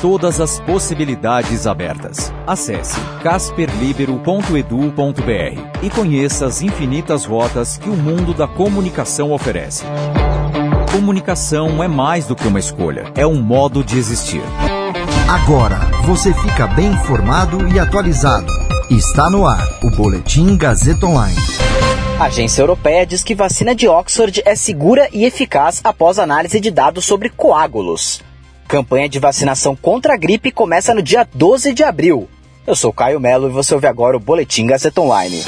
Todas as possibilidades abertas. Acesse casperlibero.edu.br e conheça as infinitas rotas que o mundo da comunicação oferece. Comunicação é mais do que uma escolha, é um modo de existir. Agora você fica bem informado e atualizado. Está no ar o Boletim Gazeta Online. A agência europeia diz que vacina de Oxford é segura e eficaz após análise de dados sobre coágulos. Campanha de vacinação contra a gripe começa no dia 12 de abril. Eu sou Caio Melo e você ouve agora o Boletim Gazeta Online.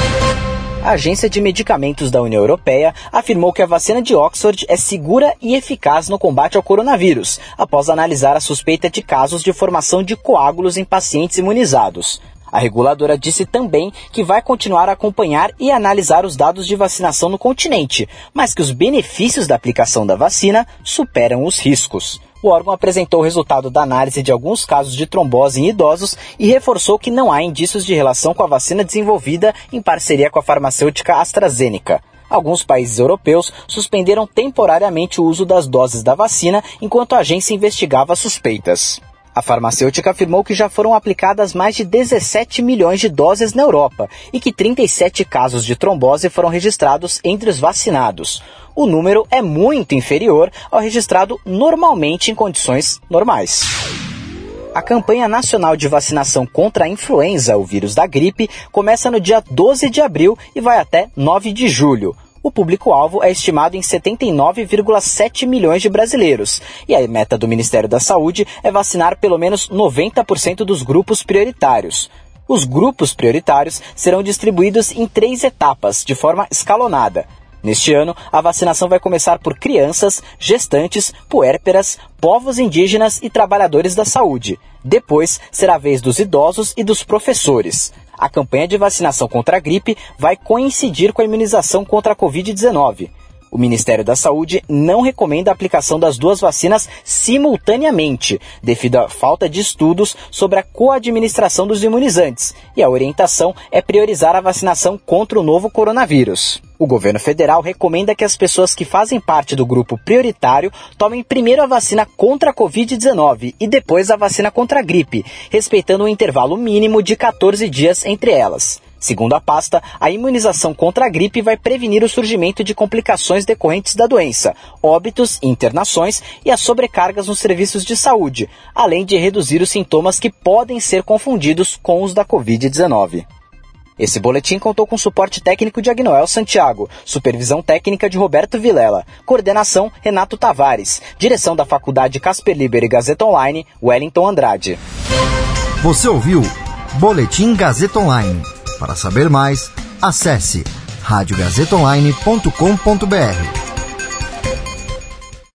A Agência de Medicamentos da União Europeia afirmou que a vacina de Oxford é segura e eficaz no combate ao coronavírus, após analisar a suspeita de casos de formação de coágulos em pacientes imunizados. A reguladora disse também que vai continuar a acompanhar e analisar os dados de vacinação no continente, mas que os benefícios da aplicação da vacina superam os riscos. O órgão apresentou o resultado da análise de alguns casos de trombose em idosos e reforçou que não há indícios de relação com a vacina desenvolvida em parceria com a farmacêutica AstraZeneca. Alguns países europeus suspenderam temporariamente o uso das doses da vacina enquanto a agência investigava suspeitas. A farmacêutica afirmou que já foram aplicadas mais de 17 milhões de doses na Europa e que 37 casos de trombose foram registrados entre os vacinados. O número é muito inferior ao registrado normalmente em condições normais. A campanha nacional de vacinação contra a influenza, o vírus da gripe, começa no dia 12 de abril e vai até 9 de julho. O público-alvo é estimado em 79,7 milhões de brasileiros, e a meta do Ministério da Saúde é vacinar pelo menos 90% dos grupos prioritários. Os grupos prioritários serão distribuídos em três etapas, de forma escalonada. Neste ano, a vacinação vai começar por crianças, gestantes, puérperas, povos indígenas e trabalhadores da saúde. Depois, será a vez dos idosos e dos professores. A campanha de vacinação contra a gripe vai coincidir com a imunização contra a Covid-19. O Ministério da Saúde não recomenda a aplicação das duas vacinas simultaneamente, devido à falta de estudos sobre a coadministração dos imunizantes, e a orientação é priorizar a vacinação contra o novo coronavírus. O governo federal recomenda que as pessoas que fazem parte do grupo prioritário tomem primeiro a vacina contra a Covid-19 e depois a vacina contra a gripe, respeitando um intervalo mínimo de 14 dias entre elas. Segundo a pasta, a imunização contra a gripe vai prevenir o surgimento de complicações decorrentes da doença, óbitos, internações e as sobrecargas nos serviços de saúde, além de reduzir os sintomas que podem ser confundidos com os da Covid-19. Esse boletim contou com suporte técnico de Agnoel Santiago, supervisão técnica de Roberto Vilela, coordenação Renato Tavares, direção da Faculdade Casper Liber e Gazeta Online, Wellington Andrade. Você ouviu Boletim Gazeta Online. Para saber mais, acesse radiogazetaonline.com.br.